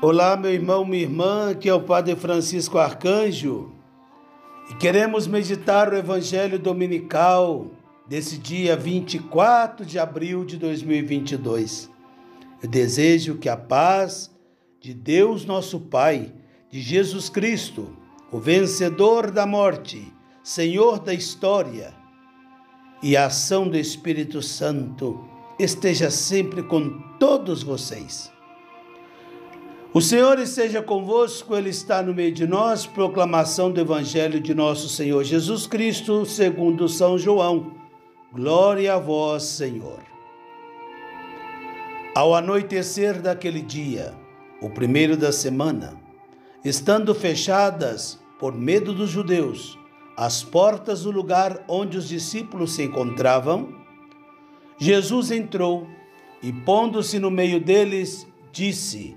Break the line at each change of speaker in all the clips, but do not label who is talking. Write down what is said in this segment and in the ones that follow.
Olá, meu irmão, minha irmã, que é o Padre Francisco Arcanjo, e queremos meditar o Evangelho Dominical desse dia 24 de abril de 2022. Eu desejo que a paz de Deus, nosso Pai, de Jesus Cristo, o vencedor da morte, Senhor da história, e a ação do Espírito Santo esteja sempre com todos vocês. O Senhor esteja convosco, Ele está no meio de nós. Proclamação do Evangelho de nosso Senhor Jesus Cristo, segundo São João. Glória a vós, Senhor. Ao anoitecer daquele dia, o primeiro da semana, estando fechadas, por medo dos judeus, as portas do lugar onde os discípulos se encontravam, Jesus entrou e, pondo-se no meio deles, disse: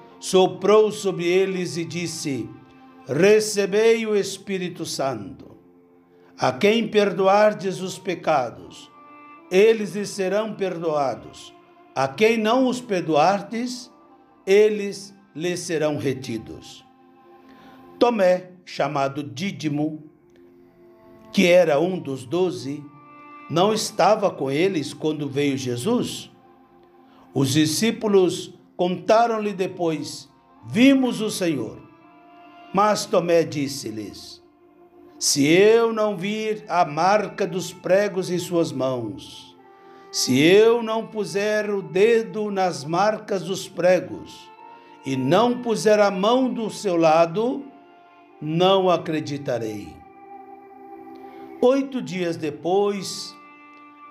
soprou sobre eles e disse: Recebei o Espírito Santo. A quem perdoardes os pecados, eles lhes serão perdoados. A quem não os perdoardes, eles lhes serão retidos. Tomé, chamado Dídimo, que era um dos doze, não estava com eles quando veio Jesus? Os discípulos Contaram-lhe depois: Vimos o Senhor. Mas Tomé disse-lhes: Se eu não vir a marca dos pregos em suas mãos, se eu não puser o dedo nas marcas dos pregos, e não puser a mão do seu lado, não acreditarei. Oito dias depois,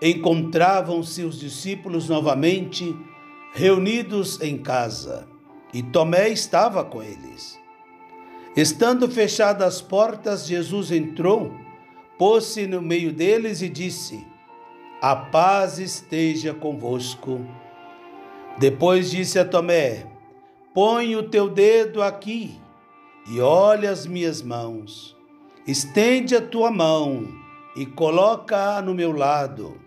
encontravam-se os discípulos novamente reunidos em casa, e Tomé estava com eles. Estando fechadas as portas, Jesus entrou, pôs-se no meio deles e disse: A paz esteja convosco. Depois disse a Tomé: Põe o teu dedo aqui e olha as minhas mãos. Estende a tua mão e coloca-a no meu lado.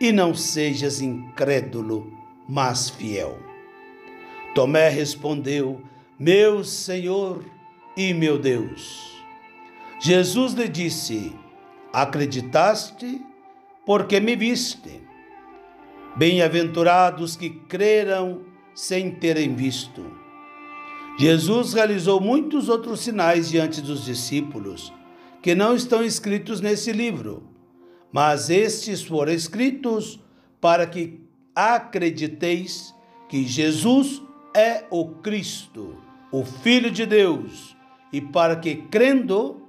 E não sejas incrédulo, mas fiel. Tomé respondeu: Meu Senhor e meu Deus. Jesus lhe disse: Acreditaste porque me viste. Bem-aventurados que creram sem terem visto. Jesus realizou muitos outros sinais diante dos discípulos, que não estão escritos nesse livro, mas estes foram escritos para que acrediteis que Jesus é o Cristo, o Filho de Deus, e para que, crendo,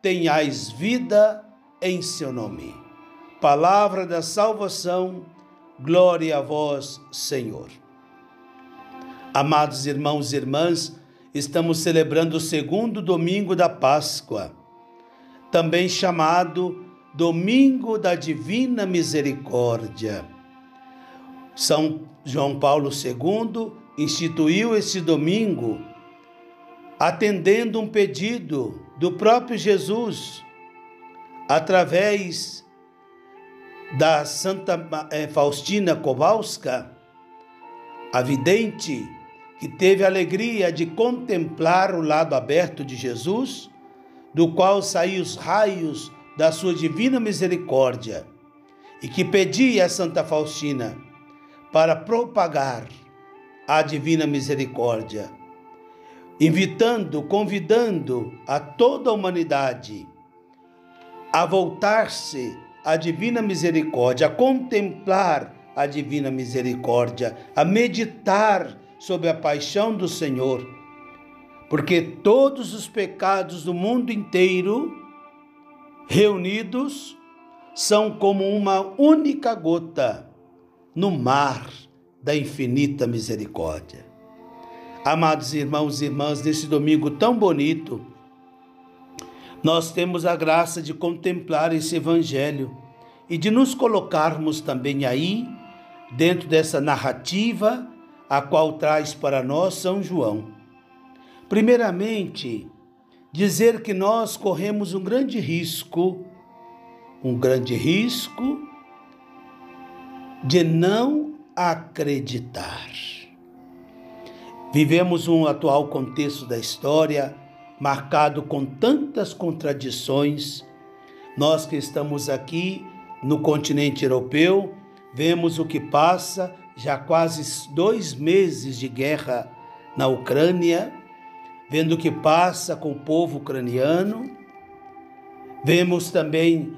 tenhais vida em seu nome. Palavra da salvação, glória a vós, Senhor. Amados irmãos e irmãs, estamos celebrando o segundo domingo da Páscoa, também chamado Domingo da Divina Misericórdia. São João Paulo II instituiu esse domingo atendendo um pedido do próprio Jesus através da Santa eh, Faustina Kowalska, a vidente que teve a alegria de contemplar o lado aberto de Jesus, do qual saíam os raios da sua divina misericórdia, e que pedia a Santa Faustina para propagar a divina misericórdia, invitando, convidando a toda a humanidade a voltar-se à divina misericórdia, a contemplar a divina misericórdia, a meditar sobre a paixão do Senhor, porque todos os pecados do mundo inteiro reunidos são como uma única gota no mar da infinita misericórdia. Amados irmãos e irmãs, nesse domingo tão bonito, nós temos a graça de contemplar esse evangelho e de nos colocarmos também aí, dentro dessa narrativa, a qual traz para nós São João. Primeiramente, dizer que nós corremos um grande risco, um grande risco de não acreditar. Vivemos um atual contexto da história marcado com tantas contradições. Nós que estamos aqui no continente europeu, vemos o que passa já quase dois meses de guerra na Ucrânia, vendo o que passa com o povo ucraniano. Vemos também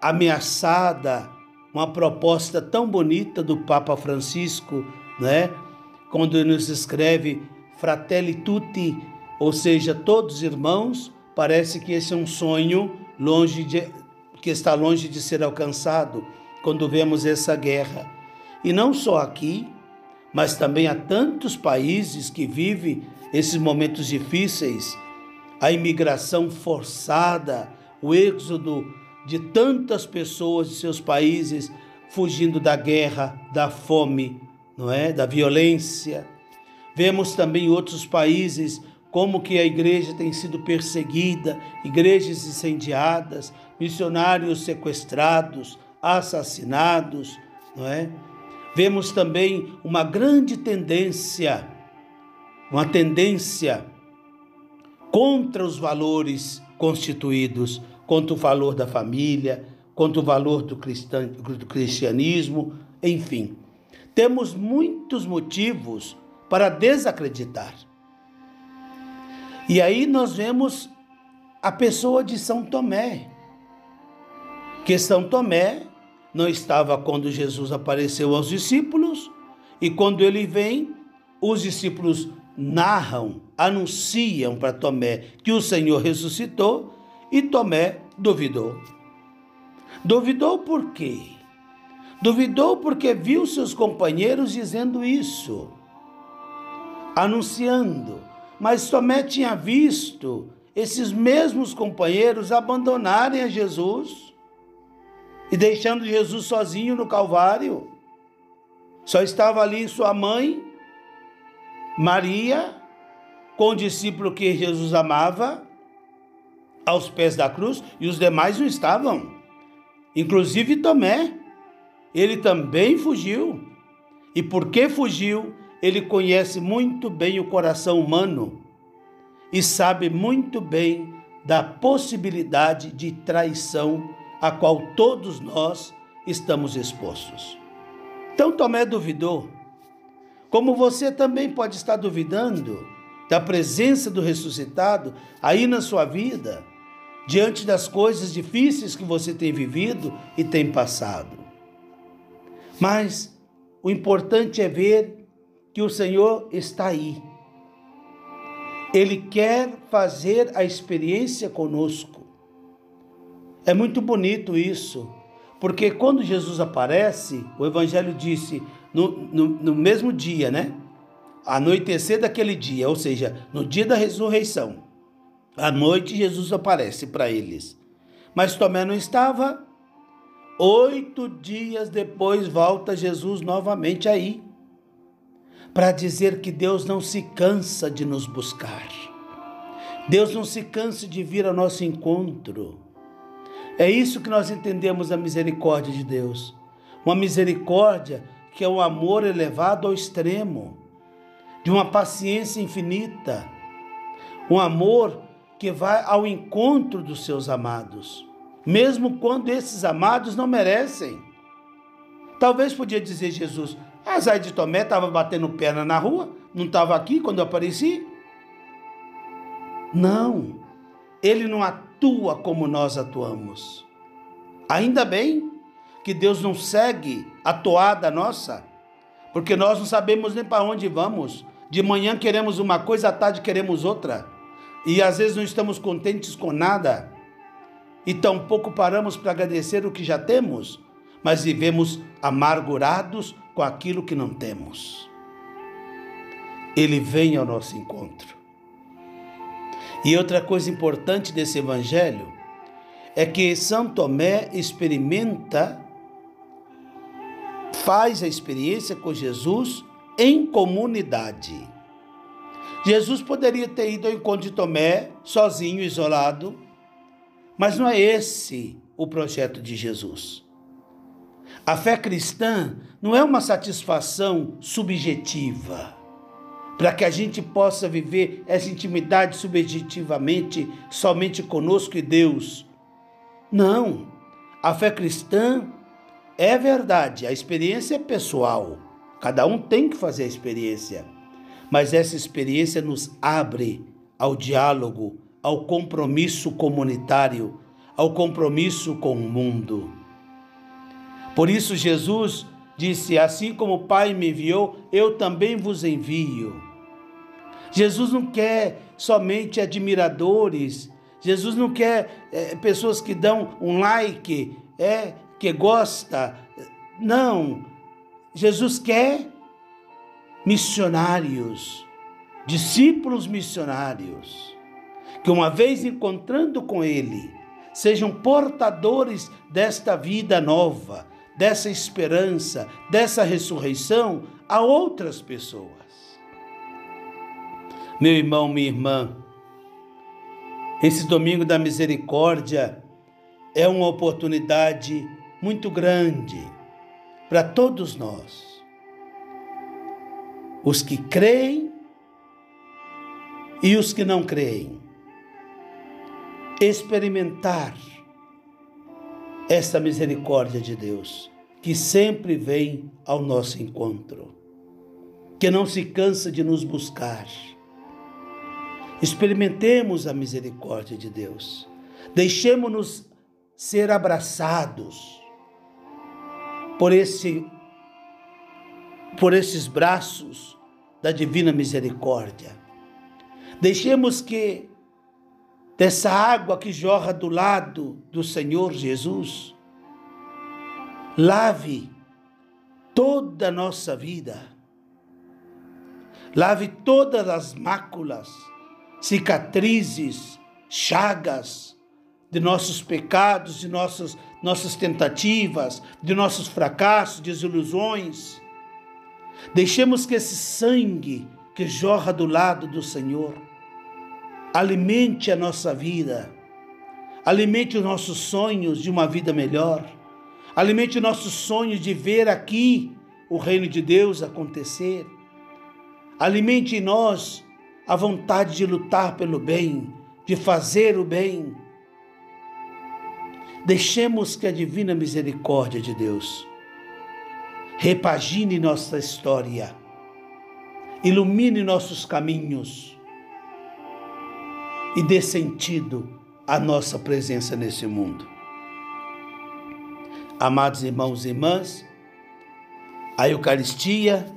ameaçada uma proposta tão bonita do Papa Francisco, né? quando nos escreve Fratelli Tutti, ou seja, todos irmãos, parece que esse é um sonho longe de, que está longe de ser alcançado quando vemos essa guerra. E não só aqui, mas também há tantos países que vivem esses momentos difíceis, a imigração forçada, o êxodo de tantas pessoas de seus países fugindo da guerra, da fome, não é? Da violência. Vemos também outros países como que a igreja tem sido perseguida, igrejas incendiadas, missionários sequestrados, assassinados, não é? Vemos também uma grande tendência, uma tendência contra os valores constituídos, contra o valor da família, contra o valor do, cristianismo, enfim temos muitos motivos para desacreditar. E aí nós vemos a pessoa de São Tomé, que São Tomé não estava quando Jesus apareceu aos discípulos, e quando ele vem, os discípulos narram, anunciam para Tomé que o Senhor ressuscitou, e Tomé duvidou. Duvidou por quê? Duvidou porque viu seus companheiros dizendo isso, anunciando. Mas Tomé tinha visto esses mesmos companheiros abandonarem a Jesus e deixando Jesus sozinho no Calvário. Só estava ali sua mãe, Maria, com o discípulo que Jesus amava, aos pés da cruz, e os demais não estavam, inclusive Tomé ele também fugiu. E porque fugiu, ele conhece muito bem o coração humano e sabe muito bem da possibilidade de traição a qual todos nós estamos expostos. Então Tomé duvidou. Como você também pode estar duvidando da presença do ressuscitado aí na sua vida, diante das coisas difíceis que você tem vivido e tem passado. Mas o importante é ver que o Senhor está aí. Ele quer fazer a experiência conosco. É muito bonito isso, porque quando Jesus aparece, o Evangelho disse no, no, no mesmo dia, né? Anoitecer daquele dia, ou seja, no dia da ressurreição. À noite, Jesus aparece para eles. Mas Tomé não estava, Oito dias depois volta Jesus novamente aí, para dizer que Deus não se cansa de nos buscar. Deus não se cansa de vir ao nosso encontro. É isso que nós entendemos a misericórdia de Deus. Uma misericórdia que é um amor elevado ao extremo, de uma paciência infinita, um amor que vai ao encontro dos seus amados mesmo quando esses amados não merecem. Talvez podia dizer Jesus, Azar de Tomé estava batendo perna na rua, não estava aqui quando eu apareci? Não, ele não atua como nós atuamos. Ainda bem que Deus não segue a toada nossa, porque nós não sabemos nem para onde vamos. De manhã queremos uma coisa, à tarde queremos outra. E às vezes não estamos contentes com nada e tampouco paramos para agradecer o que já temos, mas vivemos amargurados com aquilo que não temos. ele vem ao nosso encontro. E outra coisa importante desse evangelho é que São Tomé experimenta, faz a experiência com Jesus em comunidade. Jesus poderia ter ido ao encontro de Tomé sozinho, isolado, mas não é esse o projeto de Jesus. A fé cristã não é uma satisfação subjetiva para que a gente possa viver essa intimidade subjetivamente somente conosco e Deus. Não. A fé cristã é verdade, a experiência é pessoal. Cada um tem que fazer a experiência. Mas essa experiência nos abre ao diálogo, ao compromisso comunitário, ao compromisso com o mundo. Por isso, Jesus disse: Assim como o Pai me enviou, eu também vos envio. Jesus não quer somente admiradores, Jesus não quer é, pessoas que dão um like, é, que gosta. Não. Jesus quer missionários, discípulos missionários, que uma vez encontrando com Ele, sejam portadores desta vida nova, dessa esperança, dessa ressurreição a outras pessoas. Meu irmão, minha irmã, esse domingo da misericórdia é uma oportunidade muito grande para todos nós. Os que creem e os que não creem. Experimentar essa misericórdia de Deus, que sempre vem ao nosso encontro, que não se cansa de nos buscar Experimentemos a misericórdia de Deus. Deixemos-nos ser abraçados por esse por esses braços da divina misericórdia. Deixemos que dessa água que jorra do lado do Senhor Jesus lave toda a nossa vida. Lave todas as máculas cicatrizes, chagas de nossos pecados, de nossas, nossas tentativas, de nossos fracassos, desilusões. Deixemos que esse sangue que jorra do lado do Senhor alimente a nossa vida, alimente os nossos sonhos de uma vida melhor, alimente os nossos sonhos de ver aqui o reino de Deus acontecer. Alimente em nós a vontade de lutar pelo bem, de fazer o bem. Deixemos que a divina misericórdia de Deus repagine nossa história, ilumine nossos caminhos. E dê sentido à nossa presença nesse mundo. Amados irmãos e irmãs, a Eucaristia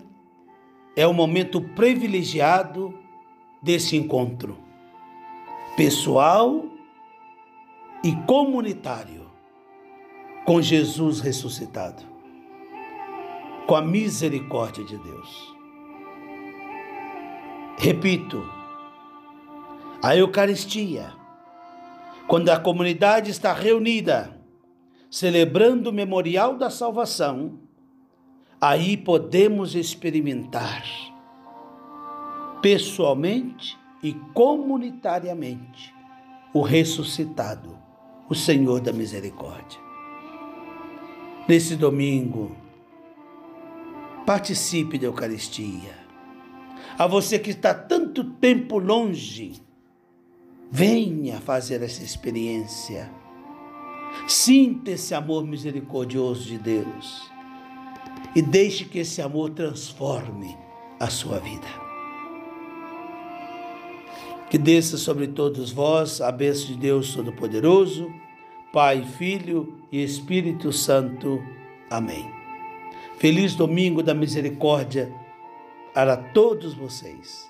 é um momento privilegiado desse encontro pessoal e comunitário com Jesus ressuscitado, com a misericórdia de Deus. Repito, a Eucaristia, quando a comunidade está reunida, celebrando o memorial da salvação, aí podemos experimentar pessoalmente e comunitariamente o ressuscitado, o Senhor da misericórdia. Nesse domingo, participe da Eucaristia. A você que está tanto tempo longe, venha fazer essa experiência. Sinta esse amor misericordioso de Deus e deixe que esse amor transforme a sua vida. Que desça sobre todos vós a bênção de Deus Todo-Poderoso, Pai, Filho e Espírito Santo. Amém. Feliz domingo da misericórdia para todos vocês.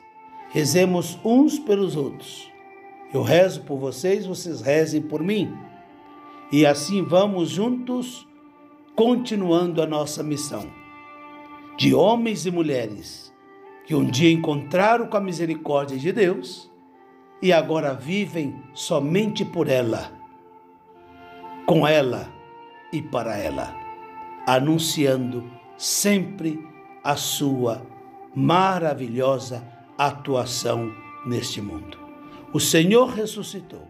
Rezemos uns pelos outros. Eu rezo por vocês, vocês rezem por mim. E assim vamos juntos continuando a nossa missão de homens e mulheres que um dia encontraram com a misericórdia de Deus e agora vivem somente por ela, com ela e para ela, anunciando sempre a sua maravilhosa atuação neste mundo. O Senhor ressuscitou,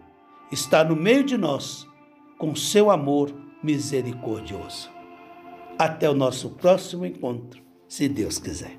está no meio de nós com seu amor misericordioso. Até o nosso próximo encontro, se Deus quiser.